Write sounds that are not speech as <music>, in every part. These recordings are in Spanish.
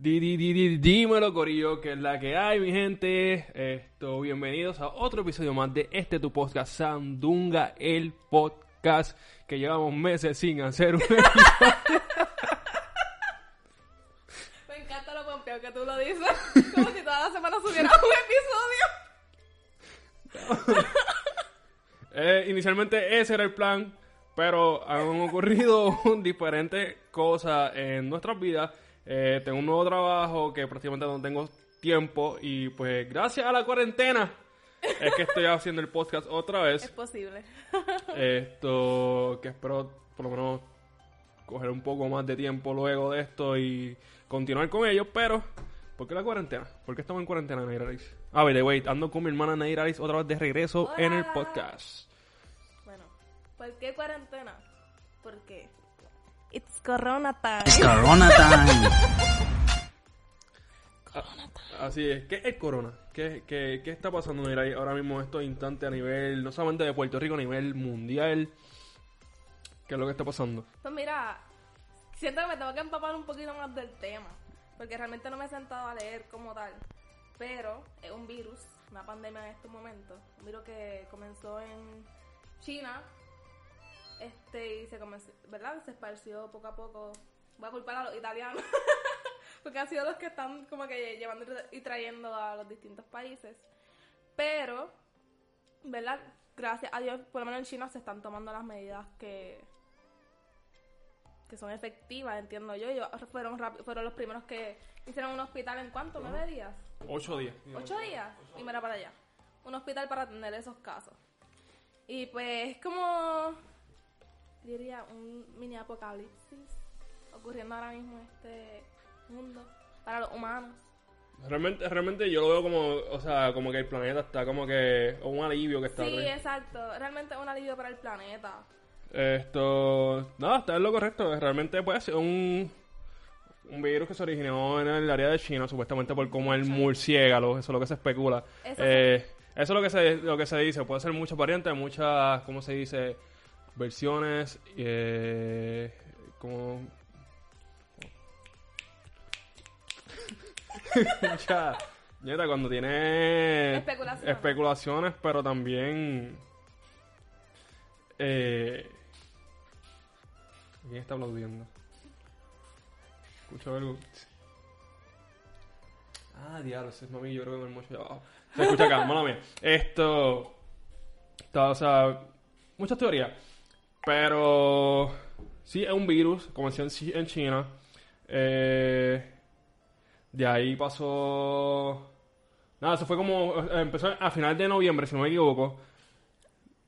Di, di, di, dímelo, Corillo, que es la que hay, mi gente. Esto, bienvenidos a otro episodio más de este tu podcast, Sandunga, el podcast, que llevamos meses sin hacer un <laughs> episodio. Me encanta lo pompeo que tú lo dices. Como si toda la semana subiera un episodio. <laughs> Eh, inicialmente ese era el plan, pero han ocurrido <laughs> diferentes cosas en nuestras vidas. Eh, tengo un nuevo trabajo que prácticamente no tengo tiempo y pues gracias a la cuarentena es que estoy haciendo el podcast otra Es vez. posible. Esto que espero por lo menos coger un poco más de tiempo luego de esto y continuar con ellos, pero ¿por qué la cuarentena? ¿Por qué estamos en cuarentena, Nairalis? Ah, the way, ando con mi hermana Nairalis otra vez de regreso en el podcast. Bueno, ¿por qué cuarentena? Porque it's corona time. Corona time. Así es. ¿Qué es corona? ¿Qué, qué, qué está pasando Nairalis ahora mismo en estos instantes a nivel, no solamente de Puerto Rico, a nivel mundial? ¿Qué es lo que está pasando? Pues mira, siento que me tengo que empapar un poquito más del tema. Porque realmente no me he sentado a leer como tal. Pero es un virus, una pandemia en estos momentos. Un virus que comenzó en China. Este, y se comenzó, ¿verdad? Se esparció poco a poco. Voy a culpar a los italianos. <laughs> porque han sido los que están como que llevando y trayendo a los distintos países. Pero, ¿verdad? Gracias a Dios, por lo menos en China se están tomando las medidas que que son efectivas, entiendo yo. Ellos fueron fueron los primeros que hicieron un hospital en cuánto, nueve días, Ocho días. ocho días y mira para allá, un hospital para atender esos casos. Y pues es como diría un mini apocalipsis ocurriendo ahora mismo en este mundo para los humanos. Realmente, realmente yo lo veo como, o sea, como que el planeta está como que, un alivio que está. Sí, re- exacto. Realmente es un alivio para el planeta. Esto, nada, está en lo correcto. Realmente, pues, es un, un virus que se originó en el área de China, supuestamente por como el murciélago, eso es lo que se especula. Eso Eh, eso es lo que se, lo que se dice. Puede ser muchas variantes, muchas, ¿cómo se dice? Versiones, eh, como... <laughs> ya, neta, cuando tiene Especulaciones. especulaciones, pero también eh, ¿Quién está aplaudiendo? Escucho algo. Ah, diablo, ese es mami, yo creo que me mucho abajo. Se escucha acá, mala mía. Esto. Está, o sea, muchas teorías. Pero. Sí, es un virus, comenzó en, Chi- en China. Eh, de ahí pasó. Nada, eso fue como. Empezó a final de noviembre, si no me equivoco.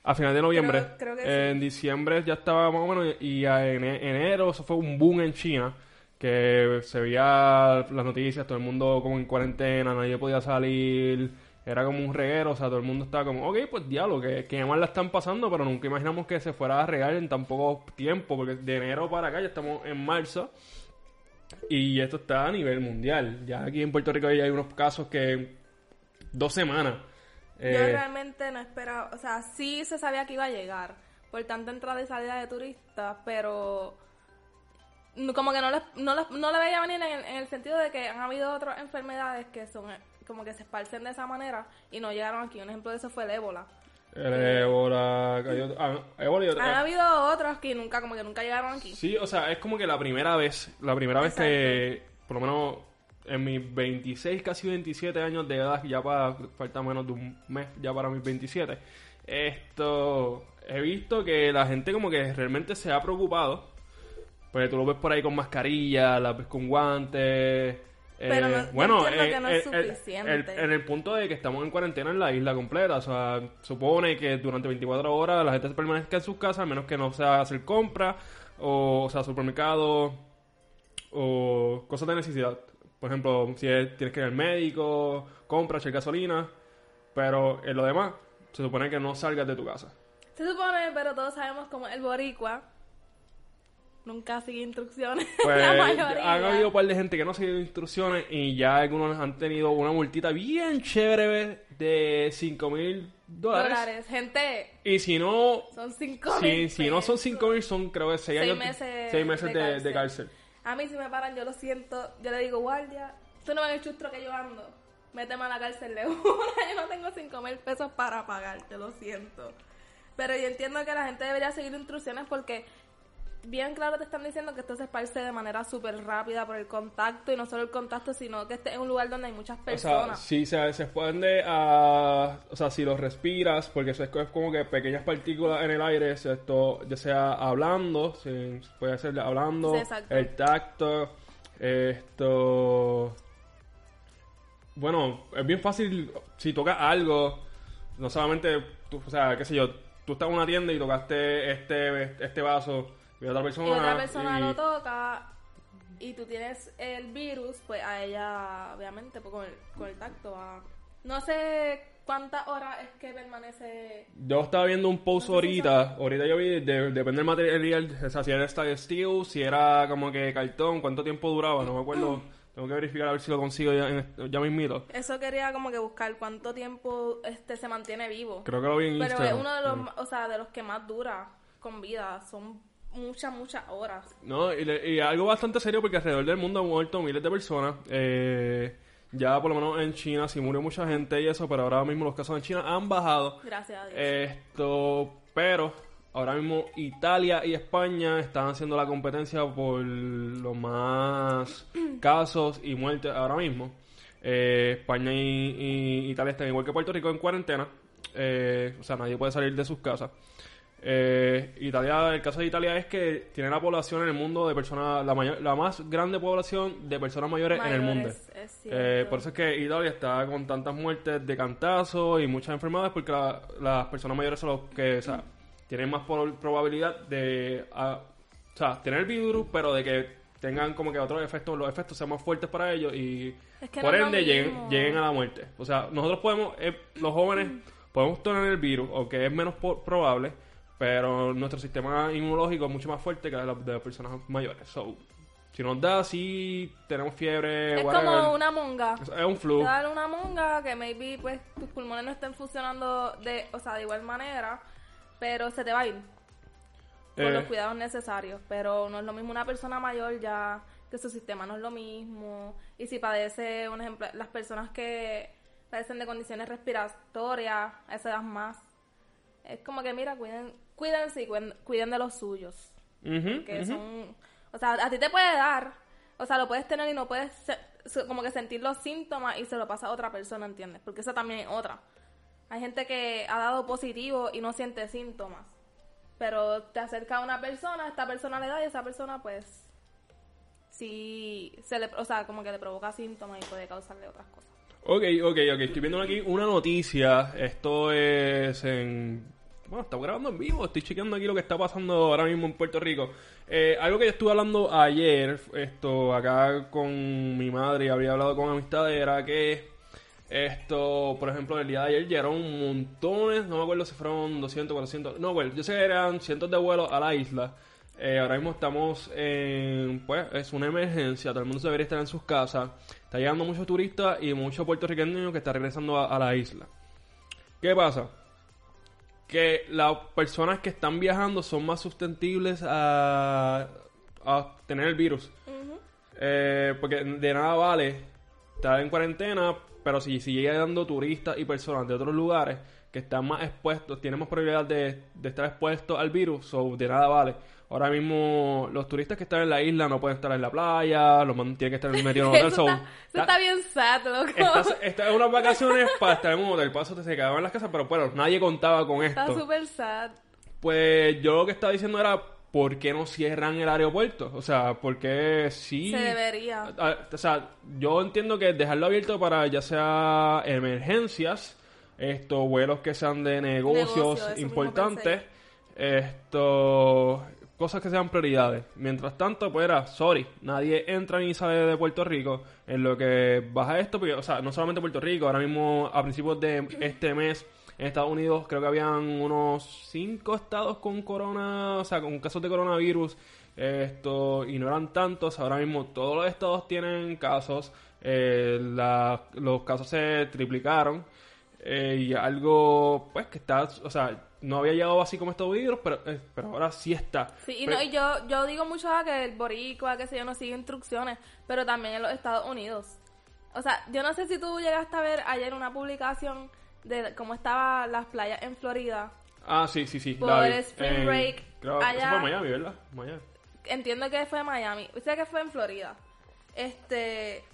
A final de noviembre. Creo- creo que Eh, En diciembre ya estaba más o menos. Y a ene- enero, eso fue un boom en China. Que se veía las noticias, todo el mundo como en cuarentena, nadie podía salir. Era como un reguero, o sea, todo el mundo estaba como, ok, pues diablo, que, que mal la están pasando, pero nunca imaginamos que se fuera a regar en tan poco tiempo, porque de enero para acá ya estamos en marzo. Y esto está a nivel mundial. Ya aquí en Puerto Rico ya hay unos casos que dos semanas. Yo Eh, realmente no esperaba, o sea, sí se sabía que iba a llegar por tanta entrada y salida de turistas, pero como que no le, no le, no le veía venir en el, en el sentido de que han habido otras enfermedades que son como que se esparcen de esa manera y no llegaron aquí. Un ejemplo de eso fue el ébola. el ébola, otro- ah, ébola y Han habido otros que nunca, como que nunca llegaron aquí. Sí, o sea, es como que la primera vez, la primera vez que, por lo menos en mis 26, casi 27 años de edad, ya para, falta menos de un mes ya para mis 27, esto, he visto que la gente como que realmente se ha preocupado, pues tú lo ves por ahí con mascarilla, la ves con guantes, Pero no- yo bueno, eh, que no es eh, el- suficiente. el- en el punto de que estamos en cuarentena en la isla completa, o sea, supone que durante 24 horas la gente se permanezca en sus casas, a menos que no sea hacer compras, o, o sea, supermercado, o cosas de necesidad. Por ejemplo, si es- tienes que ir al médico, compras, echar gasolina, pero en lo demás, se supone que no salgas de tu casa. Se supone, pero todos sabemos como el boricua nunca sigue instrucciones. <laughs> Pues han habido un par de gente que no ha seguido instrucciones y ya algunos han tenido una multita bien chévere de 5 mil dólares. dólares. Gente, Y si no, son cinco si, mil si no son pesos. 5 mil, son creo que 6 Seis años. meses seis meses de de, cárcel. de cárcel. A mí si me paran, yo lo siento. Yo le digo, guardia, tú no ves el chustro que yo ando. Méteme a la cárcel de <laughs> una. Yo no tengo cinco mil pesos para pagar, te lo siento. Pero yo entiendo que la gente debería seguir instrucciones porque bien claro te están diciendo que esto se esparce de manera súper rápida por el contacto y no solo el contacto, sino que este es un lugar donde hay muchas O sea, personas. si se, se expande a. O sea, si lo respiras, porque eso es co- es como que pequeñas partículas en el aire, esto, ya sea hablando, si, puede ser hablando, Sí, el tacto, esto. Bueno, es bien fácil si tocas algo, no solamente, tú, o sea, qué sé yo, tú estás en una tienda y tocaste este, este vaso y otra persona. y otra persona y- lo toca y tú tienes el virus, pues a ella, obviamente, pues con el, con el tacto va. No sé cuántas horas es que permanece. Yo estaba viendo un post No sé si ahorita, ahorita yo vi, de- depende del material, o sea, si era steel, si era como que cartón, cuánto tiempo duraba, no me acuerdo, tengo que verificar a ver si lo consigo ya, en, ya mismito. Eso quería como que buscar cuánto tiempo este se mantiene vivo. Creo que lo vi en Pero es Instagram. uno de los, ma- o sea, de los que más dura con vida. Son muchas, muchas horas. No, y, le- y algo bastante serio porque alrededor del mundo han muerto miles de personas. Eh, ya por lo menos en China sí murió mucha gente y eso, pero ahora mismo los casos en China han bajado. Gracias a Dios. Esto, pero ahora mismo Italia y España están haciendo la competencia por los más <clears throat> casos y muertes ahora mismo. Eh, España y, y Italia están igual que Puerto Rico en cuarentena. Eh, o sea, nadie puede salir de sus casas. Eh, Italia, el caso de Italia es que tiene la población en el mundo de personas, la, mayor, la más grande población de personas mayores, en el mundo. Es. Eh, por eso es que Italia está con tantas muertes de cantazo y muchas enfermedades porque la- las personas mayores son los que o sea, tienen más probabilidad de o sea, tener el virus, pero de que tengan como que otros efectos, los efectos sean más fuertes para ellos y Es que por ende lleguen, a la muerte. O sea, nosotros podemos, eh, los jóvenes, podemos tener el virus, o que es menos probable, pero nuestro sistema inmunológico es mucho más fuerte que el de las de las personas mayores. So, si nos da, si tenemos fiebre, es whatever, como una monga. es es un flu. Dan una monga que maybe pues tus pulmones no estén funcionando de, o sea, de igual manera, pero se te va a ir con Eh. los cuidados necesarios. Pero no es lo mismo una persona mayor ya que su sistema no es lo mismo. Y si padece, un ejemplo, las personas que padecen de condiciones respiratorias, a esa edad más, es como que mira, cuiden, cuídense y cuiden, cuiden de los suyos. Ujú, Que ujú. son, o sea, a ti te puede dar, o sea, lo puedes tener y no puedes como que sentir los síntomas y se lo pasa a otra persona, ¿entiendes? Porque esa también es otra. Hay gente que ha dado positivo y no siente síntomas, pero te acerca a una persona, esta persona le da y esa persona pues sí se le, o sea, como que le provoca síntomas y puede causarle otras cosas. Ok, ok, ok. Estoy viendo aquí una noticia. Esto es en... Bueno, estamos grabando en vivo. Estoy chequeando aquí lo que está pasando ahora mismo en Puerto Rico. Eh, algo que yo estuve hablando ayer, esto acá con mi madre y había hablado con amistades, era que esto, por ejemplo, el día de ayer llegaron montones, no me acuerdo si fueron 200, 400, no, bueno, yo sé que eran cientos de vuelos a la isla. Eh, ahora mismo estamos en, pues, es una emergencia, todo el mundo debería estar en sus casas. Está llegando muchos turistas y muchos puertorriqueños que están regresando a, a la isla. ¿Qué pasa? Que las personas que están viajando son más susceptibles a, a tener el virus. Eh, porque de nada vale estar en cuarentena, pero si sigue dando turistas y personas de otros lugares que están más expuestos, tienen más probabilidad de, de estar expuestos al virus, so de nada vale. Ahora mismo los turistas que están en la isla no pueden estar en la playa, los tienen que estar en un <laughs> hotel. Eso so, está, eso está bien sad, loco. <laughs> estas son unas vacaciones para estar en un hotel. Paso se quedaban en las casas, pero bueno, nadie contaba con Está esto. súper sad. Pues yo lo que estaba diciendo era, ¿por qué no cierran el aeropuerto? O sea, ¿por qué sí? Se debería. Ah, O sea, yo entiendo que dejarlo abierto para ya sea emergencias, estos vuelos que sean de negocios Negocio, importantes, esto cosas que sean prioridades. Mientras tanto, pues era, sorry, nadie entra ni sale de Puerto Rico en lo que baja esto, porque, o sea, no solamente Puerto Rico, ahora mismo a principios de este mes en Estados Unidos creo que habían unos cinco estados con corona, o sea, con casos de coronavirus, esto, y no eran tantos, ahora mismo todos los estados tienen casos, eh, la- los casos se triplicaron, eh, y algo, pues, que está, o sea, no había llegado así como estos virus, pero, eh, pero ahora sí está. Sí, y, Pero- no, y yo, yo digo mucho a que el boricua, que sé yo, no sigue instrucciones, pero también en los Estados Unidos. O sea, yo no sé si tú llegaste a ver ayer una publicación de cómo estaban las playas en Florida. Ah, sí, sí, sí. Por el Spring Break, creo que eso allá- fue en Miami, ¿verdad? Miami. Entiendo que fue Miami, sé que fue en Florida. Este,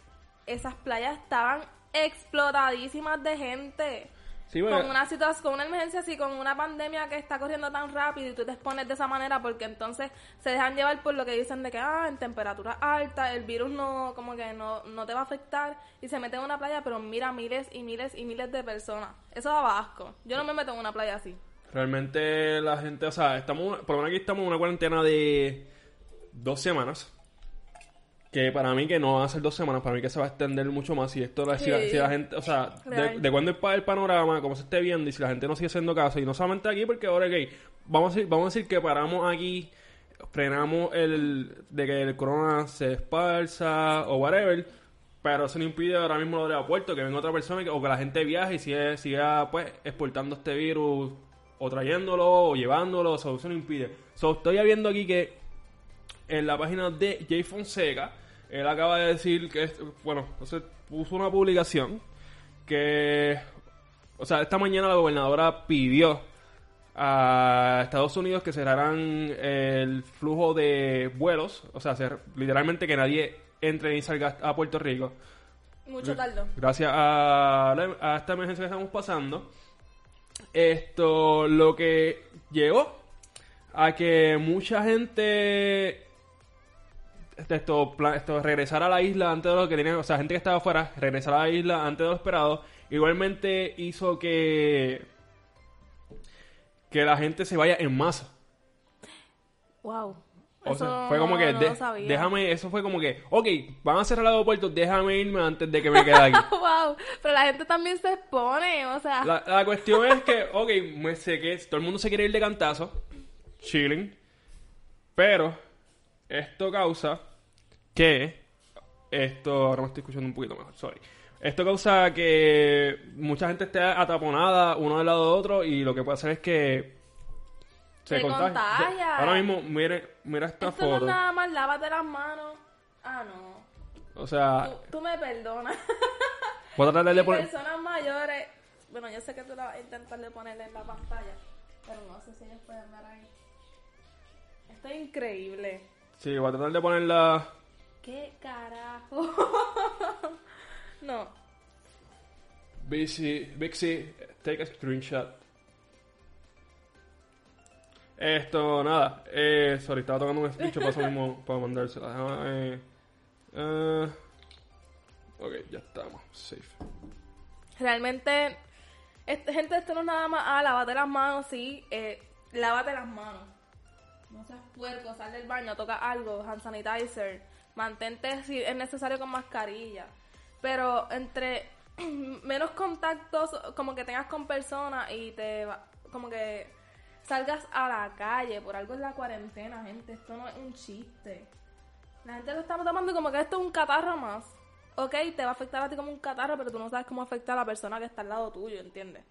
esas playas estaban explotadísimas de gente. Sí, porque- con una situación, con una emergencia así, con una pandemia que está corriendo tan rápido y tú te expones de esa manera porque entonces se dejan llevar por lo que dicen de que ah, en temperaturas altas el virus no como que no, no te va a afectar y se mete en una playa pero mira miles y miles y miles de personas. Eso daba asco. Yo no me meto en una playa así. Realmente la gente, o sea, estamos, por lo menos aquí estamos en una cuarentena de dos semanas. Que para mí que no van a ser dos semanas, para mí que se va a extender mucho más. Y esto, si, la, Sí. si la gente, o sea, de, de cuándo es para el panorama, cómo se esté viendo, y si la gente no sigue haciendo caso, y no solamente aquí, porque ahora que vamos a decir, vamos a decir que paramos aquí, frenamos el de que el corona se esparza o whatever, pero eso no impide ahora mismo lo del aeropuerto, que venga otra persona que- o que la gente viaje y siga, siga pues exportando este virus o trayéndolo o llevándolo, o sea, eso no impide. So, estoy viendo aquí que en la página de Jay Fonseca, él acaba de decir que, bueno, entonces puso una publicación que, o sea, esta mañana la gobernadora pidió a Estados Unidos que cerraran el flujo de vuelos, o sea, cer- literalmente que nadie entre ni salga a Puerto Rico. Mucho tardo. Gracias a, la- a esta emergencia que estamos pasando, esto lo que llegó a que mucha gente esto, pla- esto regresar a la isla antes de lo que tenían, o sea, gente que estaba afuera, regresar a la isla antes de lo esperado, igualmente hizo que que la gente se vaya en masa. Wow. O Eso sea, fue como que, no de- déjame, eso fue como que, ok, van a cerrar el aeropuerto, déjame irme antes de que me quede aquí. <laughs> wow, pero la gente también se expone, o sea, La, la cuestión es que, ok, me sé que todo el mundo se quiere ir de cantazo, chilling, pero esto causa que, esto, ahora me estoy escuchando un poquito mejor, sorry. Esto causa que mucha gente esté ataponada uno del lado de otro y lo que puede hacer es que se Se contagia. Ahora mismo, mire, mira esta esto no foto. nada más lávate las manos. Ah, no. O sea, Tú, tú me perdonas. voy a tratar de <laughs> poner... personas mayores. Bueno, yo sé que tú la vas a intentar de ponerle en la pantalla. Pero no sé si ellos pueden ver ahí. Esto es increíble. Sí, voy a tratar de ponerla... ¿Qué carajo? <laughs> no. Bixi, Bixi, take a screenshot. Esto, nada. Eh, sorry, estaba tocando un screenshot para eso mismo, <laughs> para mandársela. Déjame, eh, eh, ok, ya estamos. Safe. Realmente, este- gente, esto no es nada más, ah, lávate las manos, sí, eh, lávate las manos. No seas puerco, sal del baño, toca algo, hand sanitizer, mantente si es necesario con mascarilla. Pero entre <clears throat> menos contactos como que tengas con personas y te va- como que salgas a la calle, por algo es la cuarentena, gente, esto no es un chiste. La gente lo está tomando como que esto es un catarro más. Ok, te va a afectar a ti como un catarro, pero tú no sabes cómo afecta a la persona que está al lado tuyo, ¿entiendes?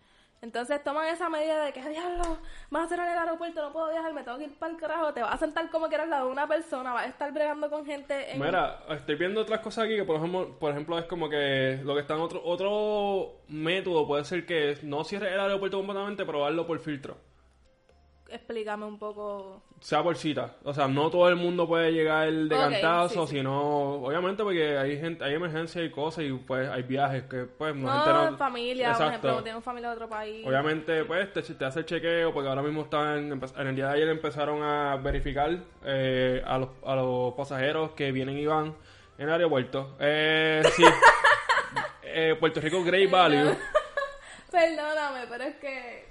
Entonces toman esa medida de que, diablo, van a cerrar el aeropuerto, no puedo viajar, me tengo que ir para el carajo, te vas a sentar como que eres lado de una persona, vas a estar bregando con gente en... Mira, estoy viendo otras cosas aquí que, por ejemplo, por ejemplo es como que lo que está en otro, otro método puede ser que no cierre el aeropuerto completamente, pero darlo por filtro. Explícame un poco. sea por cita. O sea, no todo el mundo puede llegar de Ok, cantazo, sí, sí. sino, obviamente porque hay gente, hay emergencias y cosas y pues hay viajes que pues No, gente no... familia, por ejemplo, tengo familia de otro país. Obviamente, pues, te, te hace el chequeo porque ahora mismo están, en el día de ayer empezaron a verificar eh, a, los, a los pasajeros que vienen y van en el aeropuerto. Eh, sí. <laughs> Eh, Puerto Rico Great Value. <laughs> Perdóname, pero es que.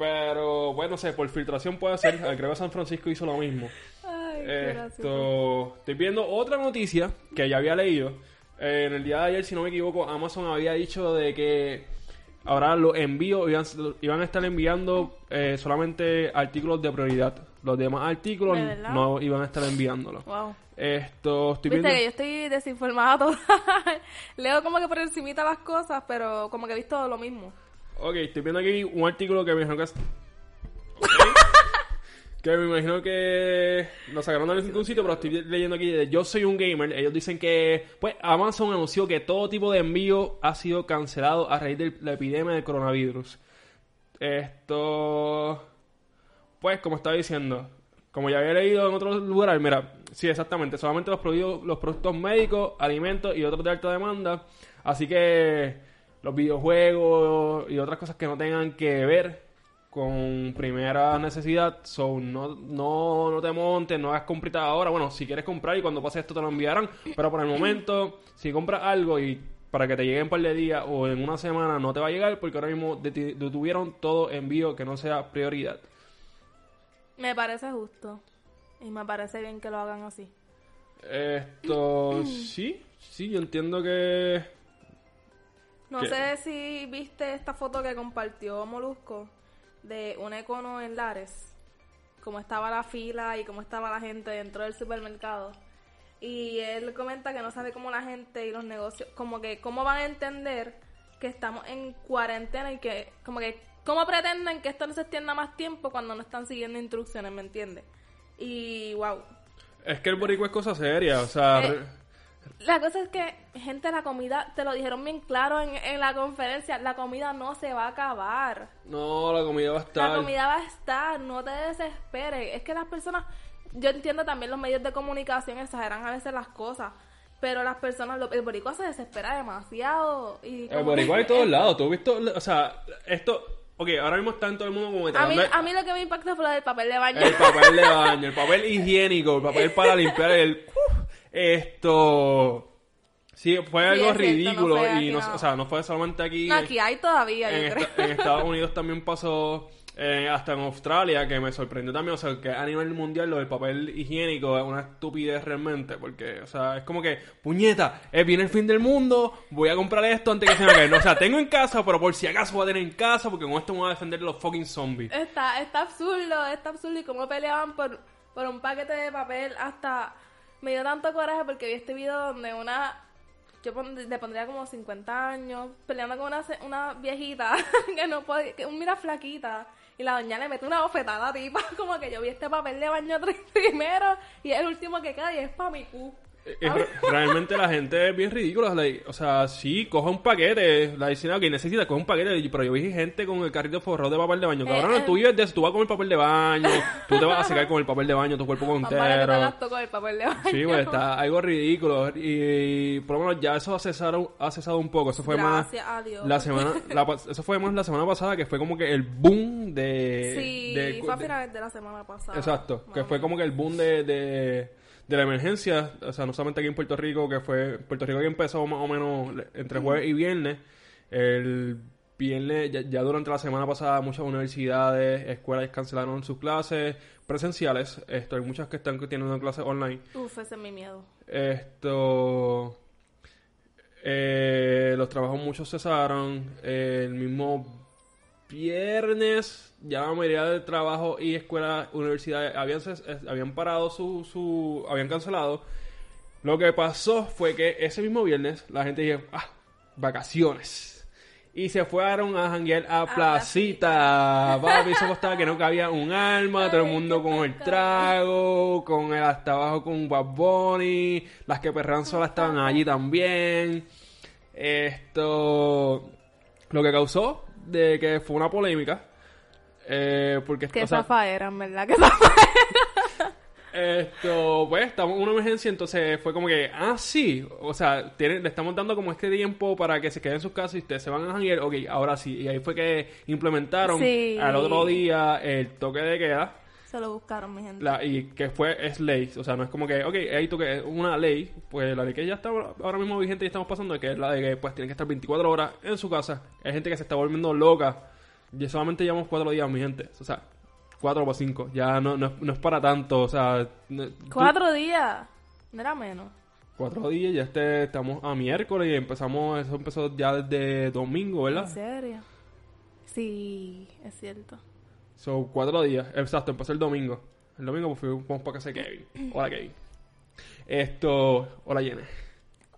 Pero, bueno, no sé, por filtración puede ser. Creo que San Francisco hizo lo mismo. Ay. Esto, estoy viendo otra noticia que ya había leído. Eh, en el día de ayer, si no me equivoco, Amazon había dicho de que ahora los envíos iban, iban a estar enviando eh, solamente artículos de prioridad. Los demás artículos no iban a estar enviándolos. Wow. Esto, estoy Viste viendo... que yo estoy desinformada <laughs> toda. Leo como que por encimita las cosas, pero como que he visto lo mismo. Ok, estoy viendo aquí un artículo que me imagino que es... Que me imagino que lo sacaron de algún sitio, pero estoy leyendo aquí de Yo Soy Un Gamer. Ellos dicen que, pues, Amazon anunció que todo tipo de envío ha sido cancelado a raíz de la epidemia del coronavirus. Esto... Pues, como estaba diciendo, como ya había leído en otros lugares, mira, sí, exactamente, solamente los productos, los productos médicos, alimentos y otros de alta demanda. Así que los videojuegos y otras cosas que no tengan que ver con primera necesidad, so no, no, no te montes, no hagas compritas ahora. Bueno, si quieres comprar y cuando pase esto te lo enviarán, pero por el momento, si compras algo y para que te llegue en un par de días o en una semana no te va a llegar porque ahora mismo detuvieron todo envío que no sea prioridad. Me parece justo. Y me parece bien que lo hagan así. Esto, <clears throat> sí, sí, yo entiendo que... No ¿Qué? sé si viste esta foto que compartió Molusco de un econo en Lares. Cómo estaba la fila y cómo estaba la gente dentro del supermercado. Y él comenta que no sabe cómo la gente y los negocios, como que cómo van a entender que estamos en cuarentena y que, como que, cómo pretenden que esto no se extienda más tiempo cuando no están siguiendo instrucciones, ¿me entiendes? Y wow, Es que el boricua es cosa seria, o sea... Eh, La cosa es que, gente, la comida, te lo dijeron bien claro en, en la conferencia, la comida no se va a acabar. No, la comida va a estar... La comida va a estar, no te desesperes. Es que las personas, yo entiendo también los medios de comunicación exageran a veces las cosas, pero las personas, lo- el boricua se desespera demasiado. Y El boricua hay todos lados. ¿Tú has visto? O sea, esto... Ok, ahora mismo está en todo el mundo como A mí, de- a mí lo que me impactó fue lo del papel de baño. El papel de <laughs> baño, el papel higiénico, el papel para limpiar el... <laughs> Esto... Sí, fue algo no ridículo fue y no, no. o sea, no fue solamente aquí. No, aquí hay todavía, en, yo esta- creo. en Estados <laughs> Unidos también pasó, eh, hasta en Australia, que me sorprendió también, o sea, que a nivel mundial lo del papel higiénico es una estupidez realmente, porque, o sea, es como que, puñeta, eh, viene el fin del mundo, voy a comprar esto antes que se me acabe. O sea, tengo en casa, pero por si acaso voy a tener en casa, porque con esto me voy a defender de los fucking zombies. Está, está absurdo, está absurdo. Y cómo peleaban por, por un paquete de papel hasta... Me dio tanto coraje porque vi este video donde una... Yo le pondría como 50 años peleando con una, una viejita <laughs> que no puede... Que, mira flaquita. Y la doña le mete una bofetada a tipa. <laughs> Como que yo vi este papel de baño <laughs> primero y es el último que queda y es para mi cu. Eh, re- realmente la gente es bien ridícula. like, o sea, sí, coja un paquete. La dicen, ok, necesita, coge un paquete. Pero yo vi gente con el carrito forrado de papel de baño. Cabrón, eh. tú vives de eso, tú vas con el papel de baño. Tú te vas a secar con el papel de baño, tu cuerpo entero. todo con el papel de baño. Sí, pues está algo ridículo. Y, por lo menos ya eso ha cesado, ha cesado un poco. Eso fue Gracias más. a Dios. La semana, la eso fue más la semana pasada, que fue como que el boom de. Sí, de- fue a finales de la semana pasada. Exacto, que fue como que el boom de, de, de la emergencia, o sea, no solamente aquí en Puerto Rico, que fue, Puerto Rico que empezó más o menos entre jueves y viernes, el viernes, ya, ya durante la semana pasada muchas universidades, escuelas cancelaron sus clases presenciales, esto, hay muchas que están teniendo clases online, Uf, ese es mi miedo. esto, eh, los trabajos muchos cesaron, el mismo viernes ya la mayoría de trabajo y escuelas, universidades habían, habían parado su, su, habían cancelado. Lo que pasó fue que ese mismo viernes la gente dijo, ah, vacaciones. Y se fueron a janguear a Placita. Papi, eso costaba que no cabía un alma, todo el mundo con el trago, con el hasta abajo con Bad Bunny, las que perran solas estaban allí también. Esto, lo que causó de que fue una polémica Eh, porque, Que o sea, zafa ¿verdad? Que zafa Esto, pues, estamos en una emergencia, entonces fue como que, ah, sí, o sea, tiene- le estamos dando como este tiempo para que se queden en sus casas y ustedes se van a janguear, ok, ahora sí, y ahí fue que implementaron Sí. al otro día el toque de queda, Se lo buscaron, mi gente. la, y que fue, es ley, o sea, no es como que, ok, hay toque, es una ley, pues la ley que ya está ahora mismo vigente y estamos pasando, que es la de que, pues, tienen que estar 24 horas en su casa, hay gente que se está volviendo loca, y solamente llevamos cuatro días, mi gente, o sea, cuatro o cinco, ya no, no, es- no es para tanto, o sea... tú- Cuatro días. No era menos. Cuatro días, ya este, estamos a miércoles y empezamos, eso empezó ya desde domingo, ¿En ¿verdad? serio? Sí, es cierto. Son cuatro días, exacto, empezó el domingo. El domingo pues fuimos para casa de Kevin. Hola Kevin. Esto, hola Jenny.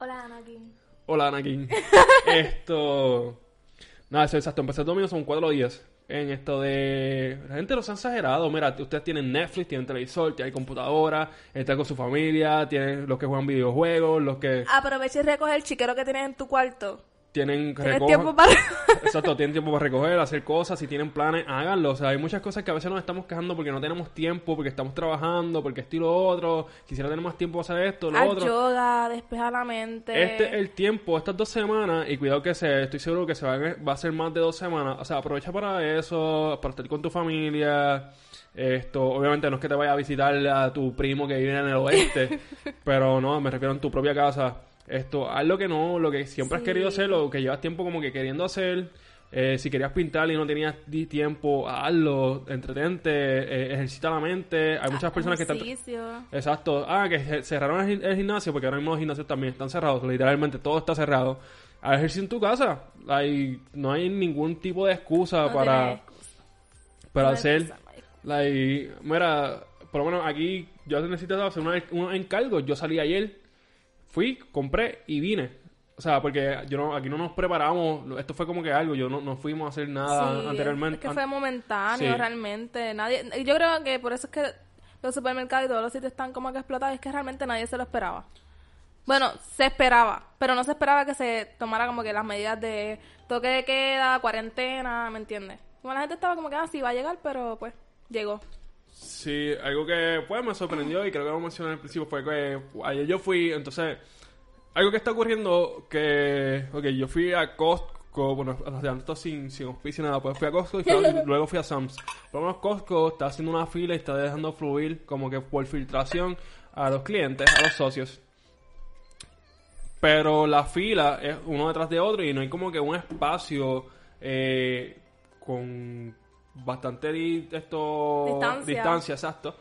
Hola, Anakin. Hola Anakin. <laughs> esto, nada, eso exacto, empezó el domingo, son cuatro días. En esto de... La gente los ha exagerado. Mira, ustedes tienen Netflix, tienen televisor, tienen computadora, están con su familia, tienen los que juegan videojuegos, los que Aprovecha y recoge el chiquero que tienes en tu cuarto. Tienen... Recogen- tiempo para... <laughs> Exacto, tienen tiempo para recoger, hacer cosas, si tienen planes, háganlo. O sea, hay muchas cosas que a veces nos estamos quejando porque no tenemos tiempo, porque estamos trabajando, porque esto y lo otro. Quisiera tener más tiempo para hacer esto, lo otro. yoga, despeja la mente. Este es el tiempo, estas dos semanas, y cuidado que se, estoy seguro que se va, a- va a ser más de dos semanas. O sea, aprovecha para eso, para estar con tu familia. Esto, obviamente no es que te vayas a visitar a tu primo que vive en el oeste, <laughs> pero no, me refiero en tu propia casa. Esto, haz lo que no, lo que siempre has querido hacer, lo que llevas tiempo como que queriendo hacer. Eh, si querías pintar y no tenías tiempo, hazlo, entretente, eh, ejercita la mente. Hay muchas personas que están... Exacto. Ah, que ce- cerraron el, gi- el gimnasio porque ahora mismo los gimnasios también están cerrados. Literalmente todo está cerrado. Haz ejercicio en tu casa. Hay, no hay ningún tipo de excusa No para, excusa. para No hacer. excusa. Like, mira, por lo menos aquí yo necesito hacer unos encargos. Yo salí ayer, fui, compré y vine. O sea, porque yo no, aquí no nos preparamos. Esto fue como que algo. Yo no, no fuimos a hacer nada Sí, anteriormente. Es que fue momentáneo, Sí. realmente. Nadie, yo creo que por eso es que los supermercados y todos los sitios están como que explotados. Es que realmente nadie se lo esperaba. Bueno, se esperaba, pero no se esperaba que se tomara como que las medidas de toque de queda, cuarentena, ¿me entiendes? Como la gente estaba como que, ah, sí, va a llegar, pero pues, llegó. Sí, algo que pues me sorprendió y creo que lo mencioné al principio fue que ayer yo fui, entonces, algo que está ocurriendo que, ok, yo fui a Costco, bueno, esto sin, sin auspicio nada, pues fui a Costco y <laughs> luego fui a Sam's. Por lo menos Costco está haciendo una fila y está dejando fluir como que por filtración a los clientes, a los socios. Pero la fila es uno detrás de otro y no hay como que un espacio eh, con bastante di- esto, Distancia. distancia, exacto,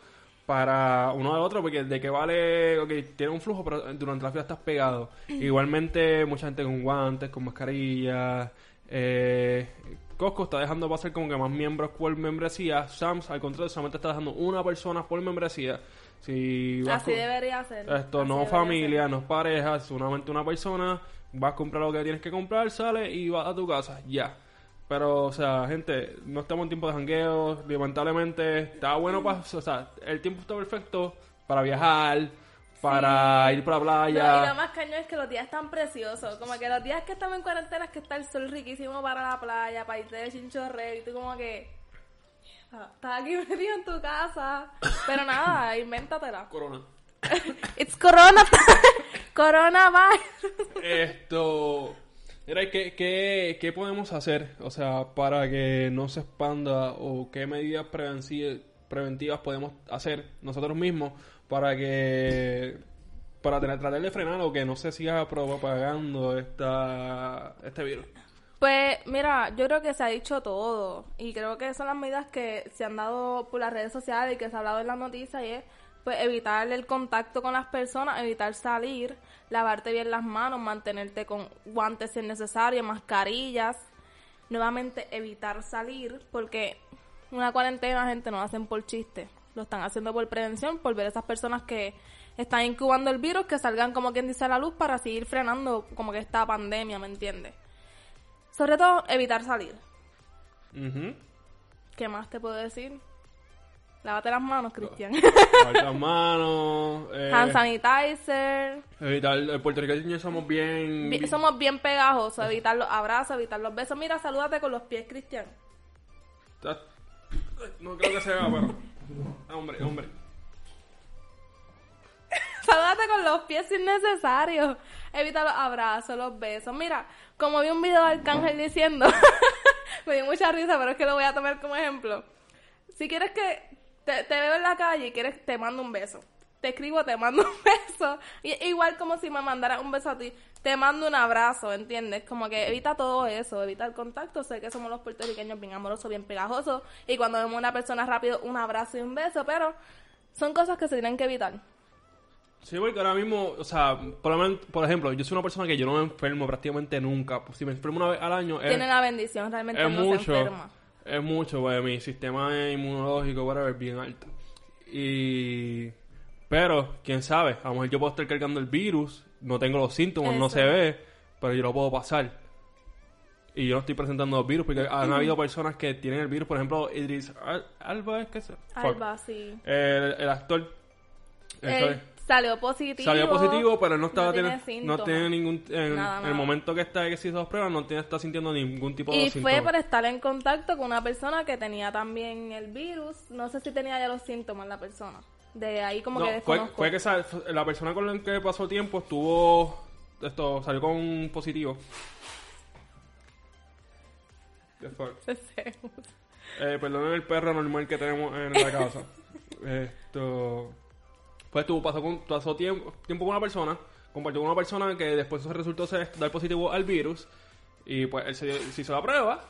para uno del otro, porque de que vale, ok, tiene un flujo, pero durante la fila estás pegado. <clears throat> Igualmente, mucha gente con guantes, con mascarillas. Eh, Costco está dejando pasar como que más miembros por membresía. Sam's, al contrario, solamente está dejando una persona por membresía. Si vas Así con- debería ser. esto Así no familia, no es pareja, solamente una persona. Vas a comprar lo que tienes que comprar, sale y vas a tu casa, ya. Pero, o sea, gente, no estamos en tiempo de jangueo, lamentablemente. Está bueno para. O sea, el tiempo está perfecto para viajar, para ir para la No, y lo playa. más cañón es que los días están preciosos. Como que los días que estamos en cuarentena es que está el sol riquísimo para la playa, para irte de chinchorreo y tú como que... "Ah, Estás aquí <laughs> metido en tu casa. Pero nada, <coughs> invéntatela. Corona. <laughs> It's corona. <laughs> Coronavirus. Esto. Mira, ¿qué, podemos hacer? O sea, para que no se expanda o qué medidas preventivas podemos hacer nosotros mismos para que. para tratar de frenar o que no se siga propagando esta, este virus. Pues mira, yo creo que se ha dicho todo y creo que son las medidas que se han dado por las redes sociales y que se ha hablado en las noticias y es pues evitar el contacto con las personas, evitar salir, lavarte bien las manos, mantenerte con guantes si es necesario, mascarillas, nuevamente evitar salir porque una cuarentena gente no lo hacen por chiste, lo están haciendo por prevención, por ver esas personas que están incubando el virus, que salgan como quien dice a la luz para seguir frenando como que esta pandemia, ¿me entiendes? Sobre todo, evitar salir. ¿Qué más te puedo decir? Lávate las manos, Cristian. Lavarte las <laughs> manos. eh, Hand sanitizer. evitar, el puertorriqueño somos bien. Bi- somos bien pegajosos. Evitar los abrazos, evitar los besos. Mira, salúdate con los pies, Cristian. No creo que se vea, pero. Ah, hombre, hombre. <laughs> Salúdate con los pies si es necesario. Evita los abrazos, los besos. Mira, como vi un video de Arcángel diciendo, <laughs> me dio mucha risa, pero es que lo voy a tomar como ejemplo. Si quieres que te, te veo en la calle y quieres, te mando un beso. Te escribo, te mando <laughs> un beso. Y, igual como si me mandaras un beso a ti, te mando un abrazo, ¿entiendes? Como que evita todo eso, evita el contacto. Sé que somos los puertorriqueños bien amorosos, bien pegajosos. Y cuando vemos a una persona rápido, un abrazo y un beso, pero son cosas que se tienen que evitar. Sí, porque ahora mismo, o sea, por, ejemplo, yo soy una persona que yo no me enfermo prácticamente nunca. Pues, si me enfermo una vez al año, es, Tiene la bendición, realmente es no se mucho. enferma. Es mucho, pues mi sistema inmunológico, whatever, es bien alto. Y. Pero, quién sabe, a lo mejor yo puedo estar cargando el virus, no tengo los síntomas, no se ve, pero yo lo puedo pasar. Y yo no estoy presentando los virus, porque han habido personas que tienen el virus, por ejemplo, Idris Al- Alba, es que se. Alba, sí. El, el actor. Él Estoy- salió positivo. Salió positivo, pero no estaba no tiene teniendo, no tiene ningún en, Nada, en el nada. momento que está que se hizo las pruebas no tiene está sintiendo ningún tipo de Y síntomas. fue por estar en contacto con una persona que tenía también el virus. No sé si tenía ya los síntomas la persona. De ahí como No, que fue, fue que la persona con la que pasó tiempo estuvo esto salió con un positivo. <laughs> Eh, perdonen el perro normal que tenemos en la casa. <laughs> Esto. Pues tú pasó, con, pasó tiempo, tiempo con una persona, compartió con una persona que después se resultó ser, dar positivo al virus. Y pues él se, se hizo la prueba.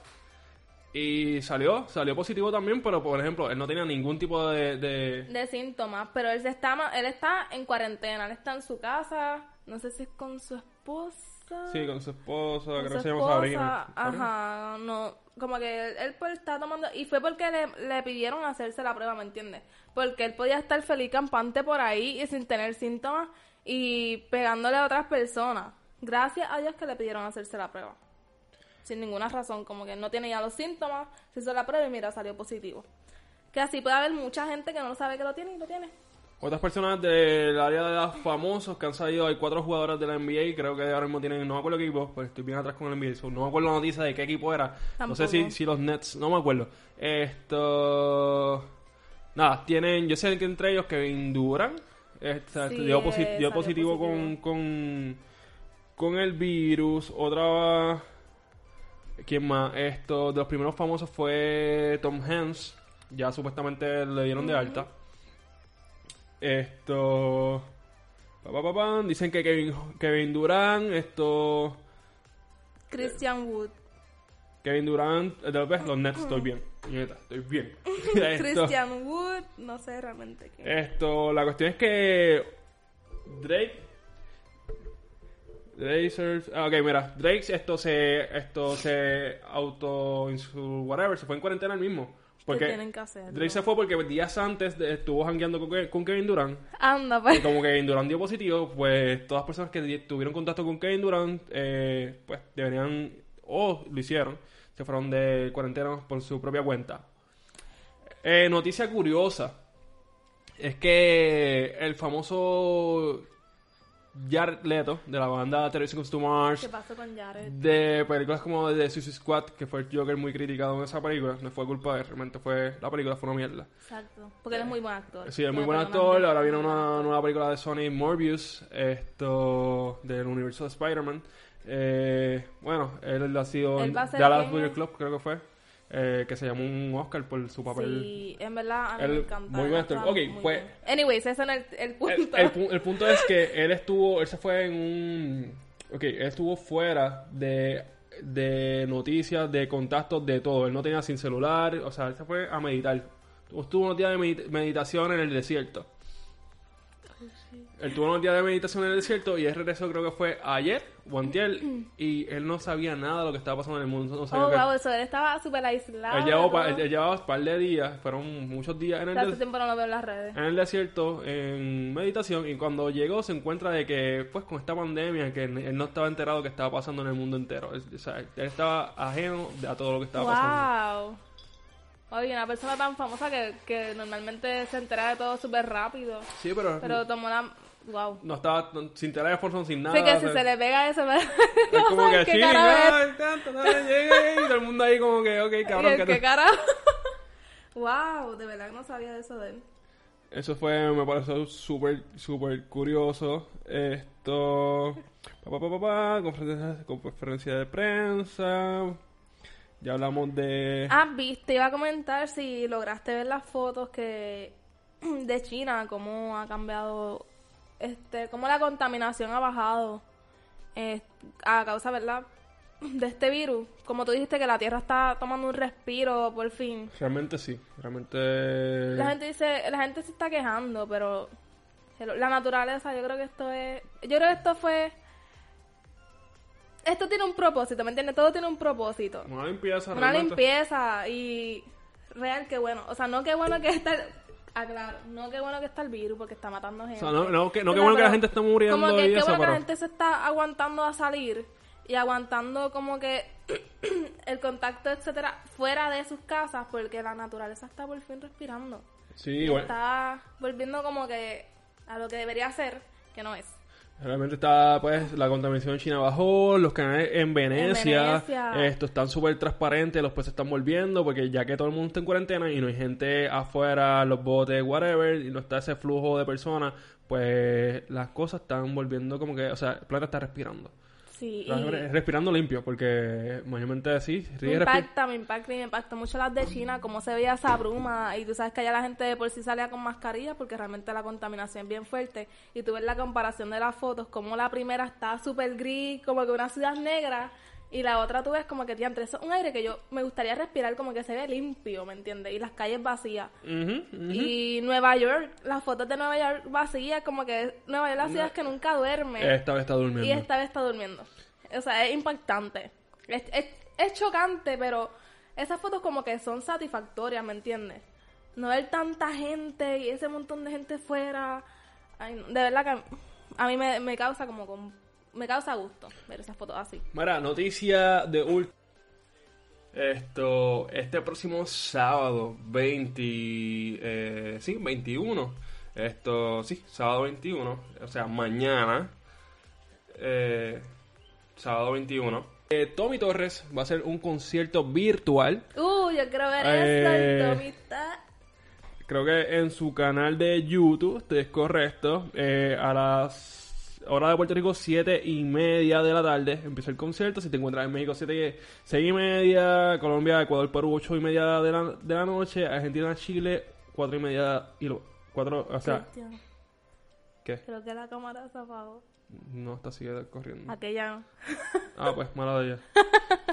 Y salió, salió positivo también, pero por ejemplo, él no tenía ningún tipo de. de- de síntomas, pero él se está él está en cuarentena, él está en su casa, no sé si es con su esposa. sí, con su esposa, creo que se llama Sabrina. Ajá, no, como que él, él, pues está tomando y fue porque le, le pidieron hacerse la prueba, ¿me entiendes? Porque él podía estar feliz campante por ahí y sin tener síntomas y pegándole a otras personas. Gracias a Dios que le pidieron hacerse la prueba. Sin ninguna razón, como que no tiene ya los síntomas, se hizo la prueba y mira, salió positivo. Que así puede haber mucha gente que no sabe que lo tiene y lo tiene. Otras personas del área de los famosos que han salido, hay cuatro jugadoras de la NBA, creo que ahora mismo tienen, no me acuerdo qué equipo, pues estoy bien atrás con el NBA, so, no me acuerdo la noticia de qué equipo era, no sé si, si los Nets, no me acuerdo. Esto, nada, tienen, yo sé que entre ellos Kevin Durant, este, Sí, dio, posi- eh, dio positivo, Con, con, con el virus, otra, ¿quién más? Esto, de los primeros famosos fue Tom Hanks, ya supuestamente le dieron de alta. Esto. Dicen que Kevin, Kevin Durant, esto. Christian Wood. Kevin Durant, eh, ¿ves? Los Nets, estoy bien. Estoy bien. <laughs> <laughs> esto, Christian Wood, no sé realmente qué. esto, la cuestión es que. Drake. Drake ah, ok, mira, Drake esto se esto se auto whatever, se fue en cuarentena el mismo. Porque tienen que hacerlo? Drake se fue porque días antes de- estuvo jangueando con, Ke- con Kevin Durant Anda, Y pues. como Kevin Durant dio positivo, pues todas las personas que tuvieron contacto con Kevin Durant, eh, pues deberían, o lo hicieron, se fueron de cuarentena por su propia cuenta. Eh, noticia curiosa, es que el famoso Jared Leto, de la banda 30 Seconds to Mars, ¿Qué pasó con Jared? de películas como The Suicide Squad, que fue el Joker muy criticado en esa película, no fue culpa de él, realmente fue, la película fue una mierda. Exacto. Porque él es muy buen actor. Sí, es muy buen actor. Ahora viene una nueva película de Sony, Morbius, esto del universo de Spider-Man. Eh, bueno, él ha sido Él en va a ser Dallas? Club, creo que fue, eh, que se llamó un Oscar por su papel. Sí, en verdad a mí Él- me encanta. muy buen Ok, muy pues- bien. Anyways, ese no es el, el punto. el pu- el punto es que él estuvo, él se fue en un... Ok, él estuvo fuera de, de noticias, de contactos, de todo. Él no tenía sin celular, o sea, él se fue a meditar. Estuvo unos días de medit- meditación en el desierto. Él tuvo unos días de meditación en el desierto y él regresó creo que fue ayer o antier y él no sabía nada de lo que estaba pasando en el mundo. No sabía oh, que- wow, eso, él estaba súper aislado. él, llevaba, él llevaba un par de días, fueron muchos días en el Hace des- tiempo no lo veo en las redes. en el desierto en meditación y cuando llegó se encuentra de que pues con esta pandemia que él no estaba enterado que estaba pasando en el mundo entero. Él- O sea, él estaba ajeno a todo lo que estaba pasando. Wow. Oye, una persona tan famosa que, que normalmente se entera de todo súper rápido. Sí, pero, Pero tomó la... Wow. no estaba sin teléfono, sin nada. Así que o si sea, se le pega eso, me... Es como <laughs> que llegué, y todo el mundo ahí como que, ok, <laughs> cabrón, que qué te... carajo. <laughs> Wow, de verdad que no sabía de eso de él. Eso fue, me pareció súper, súper curioso. Esto. Pa, pa, pa, pa, pa, conferencia, conferencia de prensa. Ya hablamos de. Ah, viste, iba a comentar si lograste ver las fotos que <clears throat> de China, cómo ha cambiado, este, cómo la contaminación ha bajado eh, a causa, ¿verdad? <laughs> De este virus. Como tú dijiste que la Tierra está tomando un respiro por fin. Realmente sí. Realmente. La gente dice, la gente se está quejando, pero la naturaleza, yo creo que esto es, yo creo que esto fue, esto tiene un propósito, ¿me entiendes? Todo tiene un propósito. Una limpieza. Una realmente. limpieza y real, qué bueno. O sea, no qué bueno que <laughs> está el... Ah, claro, no qué bueno que está el virus porque está matando O gente. sea, no, no, que, no sea, bueno que la gente está muriendo Como que y qué eso, bueno que la gente se está aguantando a salir y aguantando como que <clears throat> el contacto, etcétera, fuera de sus casas porque la naturaleza está por fin respirando. Sí, bueno. Está volviendo como que a lo que debería ser, que no es. Realmente está, pues, la contaminación en China bajó, los canales en Venecia, Venecia. esto están súper transparentes, los peces están volviendo, porque ya que todo el mundo está en cuarentena y no hay gente afuera, los botes, whatever, y no está ese flujo de personas, pues las cosas están volviendo como que, o sea, el planeta está respirando. Sí, y Respirando limpio, porque mayormente sí, me impacta, me impacta y me impacta mucho las de China, cómo se veía esa bruma y tú sabes que allá la gente de por sí salía con mascarilla porque realmente la contaminación es bien fuerte y tú ves la comparación de las fotos, como la primera está súper gris, como que una ciudad negra y la otra tú ves como que diantre, eso es un aire que yo me gustaría respirar como que se ve limpio, ¿me entiendes? Y las calles vacías. Y Nueva York, las fotos de Nueva York vacías, como que Nueva York la ciudad es que nunca duerme. Esta vez está durmiendo. Y esta vez está durmiendo. O sea, es impactante. Es, es, es chocante, pero esas fotos como que son satisfactorias, ¿me entiendes? No ver tanta gente y ese montón de gente fuera. Ay, de verdad que a mí me, me causa como... me causa gusto ver esas fotos así. Mira, noticia de último. Esto, este próximo sábado 20, eh, sí, 21. Esto, sí, sábado 21. O sea, mañana. eh, sábado 21. eh, Tommy Torres va a hacer un concierto virtual. Uh, yo quiero ver Eh. eso. El Tommy está... Creo que en su canal de YouTube, es correcto. eh, a las hora de Puerto Rico, 7 y media de la tarde. Empieza el concierto. Si te encuentras en México, 7 6 y media. Colombia, Ecuador, Perú, 8 y media de la, de la noche. Argentina, Chile, 4 y media. Y lo, 4, o sea, Cristian, ¿qué? creo que la cámara se apagó. No, está sigue corriendo. Aquella no. Ah, pues, <laughs> mala de ella.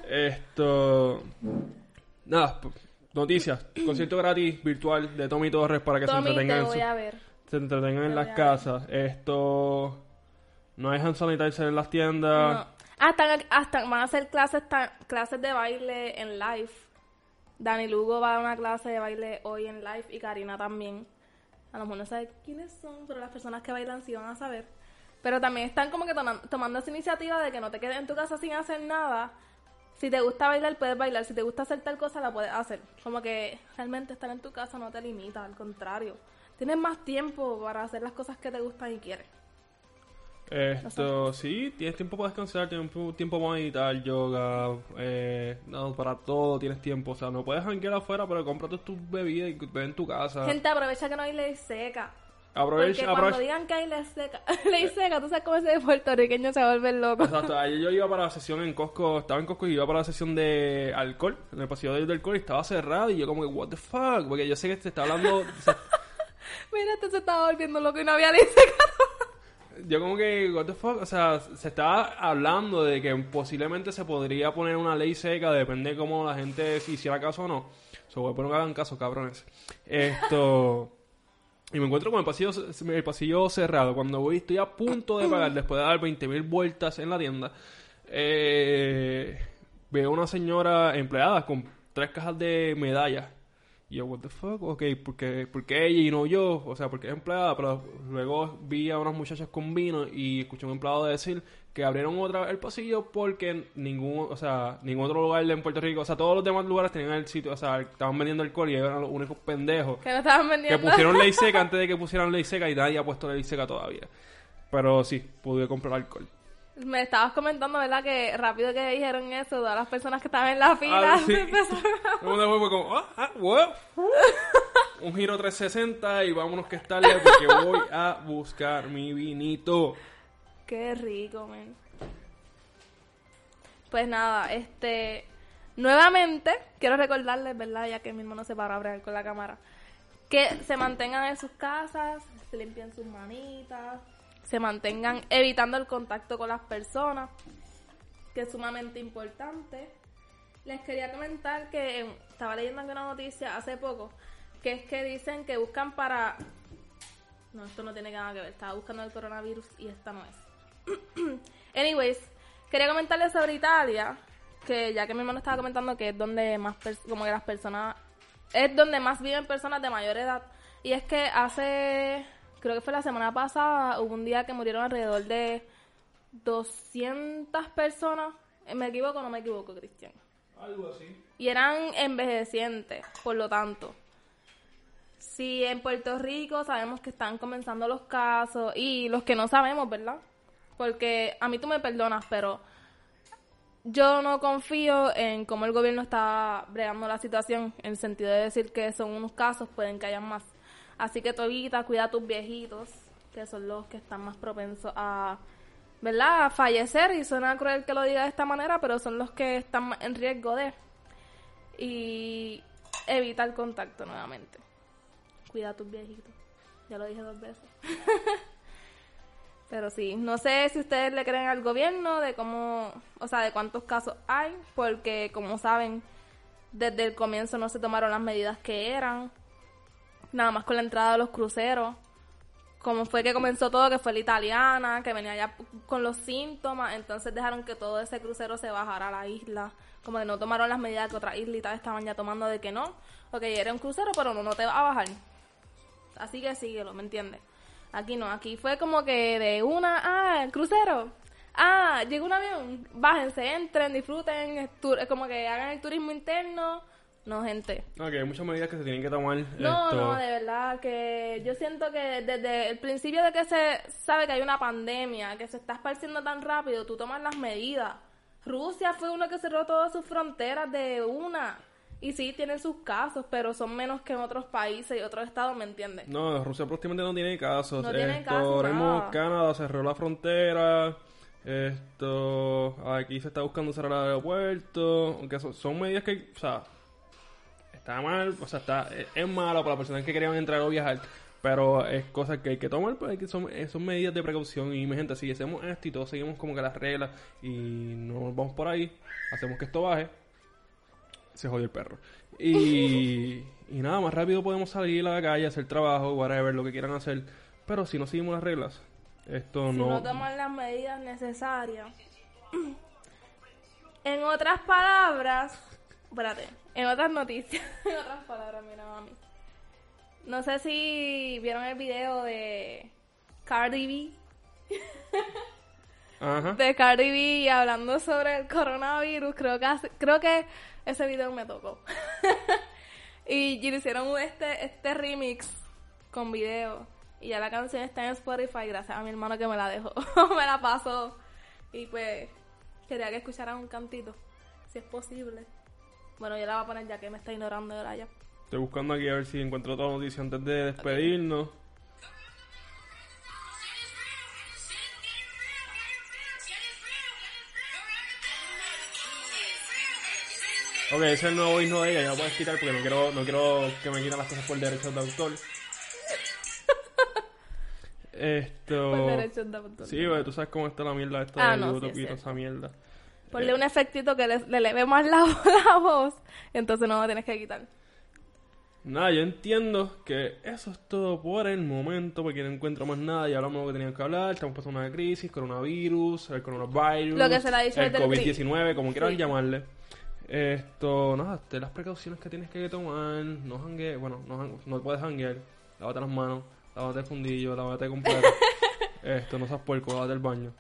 Esto. Nada, noticias. Concierto gratis virtual de Tommy Torres para que se entretengan te en voy su- a ver. se entretengan en las casas. Esto. No hay hand sanitizer en las tiendas. Hasta, hasta van a hacer clases, clases de baile en live. Dani Lugo va a dar una clase de baile hoy en live y Karina también. A lo mejor no sabe quiénes son, pero las personas que bailan sí van a saber. Pero también están como que toma- tomando esa iniciativa de que no te quedes en tu casa sin hacer nada. Si te gusta bailar, puedes bailar. Si te gusta hacer tal cosa, la puedes hacer. Como que realmente estar en tu casa no te limita, al contrario. Tienes más tiempo para hacer las cosas que te gustan y quieres. Esto, sí, tienes tiempo para descansar, tienes tiempo- para meditar, yoga, eh, no, para todo tienes tiempo. O sea, no puedes janguear afuera, pero cómprate tus bebidas y ve en tu casa. Gente, aprovecha que no hay ley seca. Porque Aprovecha, cuando aprovecha. digan que hay ley seca, <laughs> ley seca, tú sabes cómo ese puertorriqueño se vuelve loco. Exacto, ayer yo iba para la sesión en Costco, estaba en Costco y iba para la sesión de alcohol, en el pasillo del alcohol y estaba cerrado y yo como que, what the fuck, porque yo sé que se está hablando, <laughs> Mira, este se estaba volviendo loco y no había ley seca. <laughs> yo como que, what the fuck, o sea, se estaba hablando de que posiblemente se podría poner una ley seca, depende de cómo la gente si hiciera caso o no. So, poner que hagan caso, cabrones. Esto... Y me encuentro con el pasillo, el pasillo cerrado. Cuando voy, estoy a punto de pagar después de dar 20.000 vueltas en la tienda. Eh, veo una señora empleada con tres cajas de medallas. Y yo, what the fuck, ok, ¿por qué, por qué ella y no yo? O sea, porque es empleada, pero luego vi a unas muchachas con vino y escuché a un empleado decir que abrieron otra vez el pasillo porque ningún, o sea, ningún otro lugar en Puerto Rico, o sea, todos los demás lugares tenían el sitio, o sea, estaban vendiendo alcohol y ellos eran los únicos pendejos Que no estaban que vendiendo. pusieron ley seca <laughs> antes de que pusieran ley seca y nadie ha puesto ley seca todavía. Pero sí, pude comprar alcohol. Me estabas comentando, ¿verdad? Que rápido que dijeron eso, todas las personas que estaban en la fila Ah, sí. <laughs> empezaron a- Todo el mundo fue como, ah, ah, wow. <laughs> Un giro 360 y vámonos que es tarde porque voy a buscar mi vinito. Qué rico, man. Pues nada, este. Nuevamente, quiero recordarles, ¿verdad? Ya que mi hermano se paró a bregar con la cámara. Que se mantengan en sus casas, se limpien sus manitas, se mantengan evitando el contacto con las personas, que es sumamente importante. Les quería comentar que eh, estaba leyendo alguna noticia hace poco, que es que dicen que buscan para... No, esto no tiene nada que ver, estaba buscando el coronavirus y esta no es. <clears throat> Anyways, quería comentarles sobre Italia, que ya que mi hermano estaba comentando que es donde más, como que las personas, es donde más viven personas de mayor edad. Y es que hace, creo que fue la semana pasada, hubo un día que murieron alrededor de 200 personas. Eh, ¿Me equivoco o no me equivoco, Cristian? Algo así. y eran envejecientes, por lo tanto. Si en Puerto Rico sabemos que están comenzando los casos y los que no sabemos, ¿verdad? Porque a mí tú me perdonas, pero yo no confío en cómo el gobierno está bregando la situación, en el sentido de decir que son unos casos, pueden que hayan más. Así que tú cuida a tus viejitos, que son los que están más propensos a, ¿verdad? A fallecer, y suena cruel que lo diga de esta manera, pero son los que están en riesgo de. Y evita el contacto nuevamente. Cuida a tus viejitos. Ya lo dije dos veces. <laughs> Pero sí, no sé si ustedes le creen al gobierno de cómo, o sea, de cuántos casos hay, porque como saben, desde el comienzo no se tomaron las medidas que eran, nada más con la entrada de los cruceros, como fue que comenzó todo, que fue la italiana, que venía ya con los síntomas, entonces dejaron que todo ese crucero se bajara a la isla, como que no tomaron las medidas que otras islitas estaban ya tomando de que no, ok, era un crucero, pero no, no te va a bajar. Así que síguelo, ¿me entiendes? Aquí no, aquí fue como que de una, ah, el crucero. Ah, llegó un avión. Bájense, entren, disfruten, como que hagan el turismo interno. No, gente. Ok, hay muchas medidas que se tienen que tomar. No, esto. no, de verdad que yo siento que desde el principio de que se sabe que hay una pandemia, que se está esparciendo tan rápido, tú tomas las medidas. Rusia fue uno que cerró todas sus fronteras de una. Y sí, tienen sus casos, pero son menos que en otros países y otros estados, ¿me entiendes? No, Rusia prácticamente no tiene casos. No tiene casos, nada. Canadá cerró la frontera. Esto, aquí se está buscando cerrar el aeropuerto. Aunque son, son medidas que, o sea, está mal, o sea, está, es, es malo para las personas que querían entrar o viajar. Pero es cosas que hay que tomar, pues hay que, son, eh, son medidas de precaución. Y mi gente, si hacemos esto y todos seguimos como que las reglas y no nos vamos por ahí, hacemos que esto baje, se jodió el perro. Y, <laughs> y nada, más rápido podemos salir a la calle, hacer trabajo, whatever, lo que quieran hacer. Pero si no seguimos las reglas, esto si no... no toman las medidas necesarias. <clears throat> En otras palabras, espérate, en otras noticias, <laughs> en otras palabras, mira mami. No sé si vieron el video de Cardi B, Ajá. de Cardi B hablando sobre el coronavirus. Creo que hace- creo que ese video me tocó. <laughs> y y le hicieron este este remix con video y ya la canción está en Spotify gracias a mi hermano que me la dejó, <laughs> me la pasó y pues quería que escucharan un cantito, si es posible. Bueno, yo la voy a poner ya que me está ignorando ahora ya. Estoy buscando aquí a ver si encuentro otra noticia antes de despedirnos. Ok, ese es el nuevo himno de ella, ya lo puedes quitar porque no quiero, no quiero que me quiten las cosas por derechos de autor. <laughs> Esto... Por derechos de autor. Sí, güey, tú sabes cómo está la mierda esta Ah, de no, sí, YouTube es y toda cierto. esa mierda. Ponle un efectito que le, le leve más la, <laughs> la voz, entonces no lo tienes que quitar. Nada, yo entiendo que eso es todo por el momento, porque no encuentro más nada y hablamos de lo que teníamos que hablar. Estamos pasando una crisis, coronavirus, el coronavirus, Lo que se le ha dicho el desde el COVID-19, como quieran Sí. llamarle. Esto, nada, de las precauciones que tienes que tomar, no jangue, bueno, no, no puedes janguear, lávate las manos, lávate el fundillo, lávate completo. <laughs> Esto, no seas puerco, lávate el baño.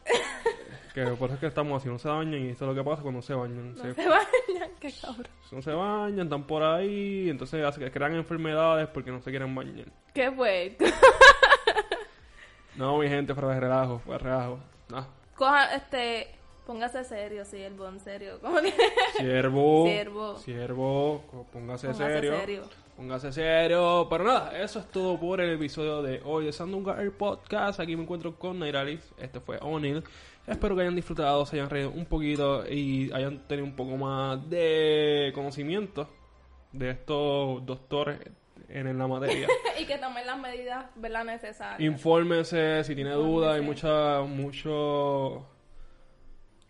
Que por eso es que estamos así, no se bañan y esto es lo que pasa cuando se bañan. No se se bañan, qué cabrón. no se bañan, están por ahí, entonces hace crean enfermedades porque no se quieren bañar. Qué fue. No, mi gente, fuera de relajo, fuera de relajo. Ah, Coja, este, póngase serio, siervo, en serio. Que... Siervo. Siervo. Siervo. Póngase, Póngase serio. serio. Póngase serio. Pero nada, eso es todo por el episodio de hoy de Sandunga Air Podcast. Aquí me encuentro con Nairalis. Este fue O'Neill. Espero que hayan disfrutado, se hayan reído un poquito y hayan tenido un poco más de conocimiento de estos doctores en la materia. <laughs> y que tomen las medidas, ¿verdad? Necesarias. Infórmese si tiene dudas, hay mucha, mucho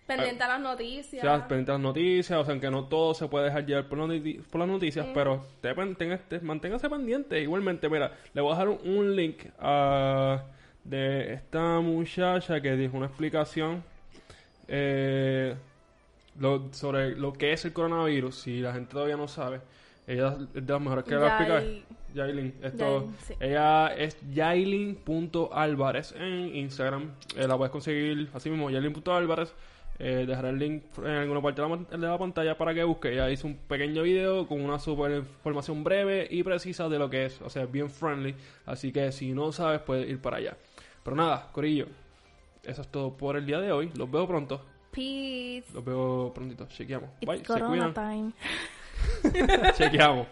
Pendiente a las noticias. O sea, pendiente a las noticias, o sea, que no todo se puede dejar llevar por, por las noticias, pero te, pen- tenga- te- manténgase pendiente. Igualmente, mira, le voy a dejar un, un link a, de esta muchacha que dijo una explicación eh, lo- sobre lo que es el coronavirus. Si la gente todavía no sabe, ella es de las mejores que va a explicar. Yai- Yailin, esto, Yailin, sí. ella es yailin.alvarez en Instagram. Eh, la puedes conseguir así mismo, yailin.alvarez. Eh, dejaré el link en alguna parte de la, de la pantalla para que busque. Ella hizo un pequeño video con una super información breve y precisa de lo que es. O sea, bien friendly. Así que si no sabes, puedes ir para allá. Pero nada, Corillo. Eso es todo por el día de hoy. Los veo pronto. Peace. Los veo prontito. Chequeamos. It's Bye. Se cuidan. time. <laughs> Chequeamos.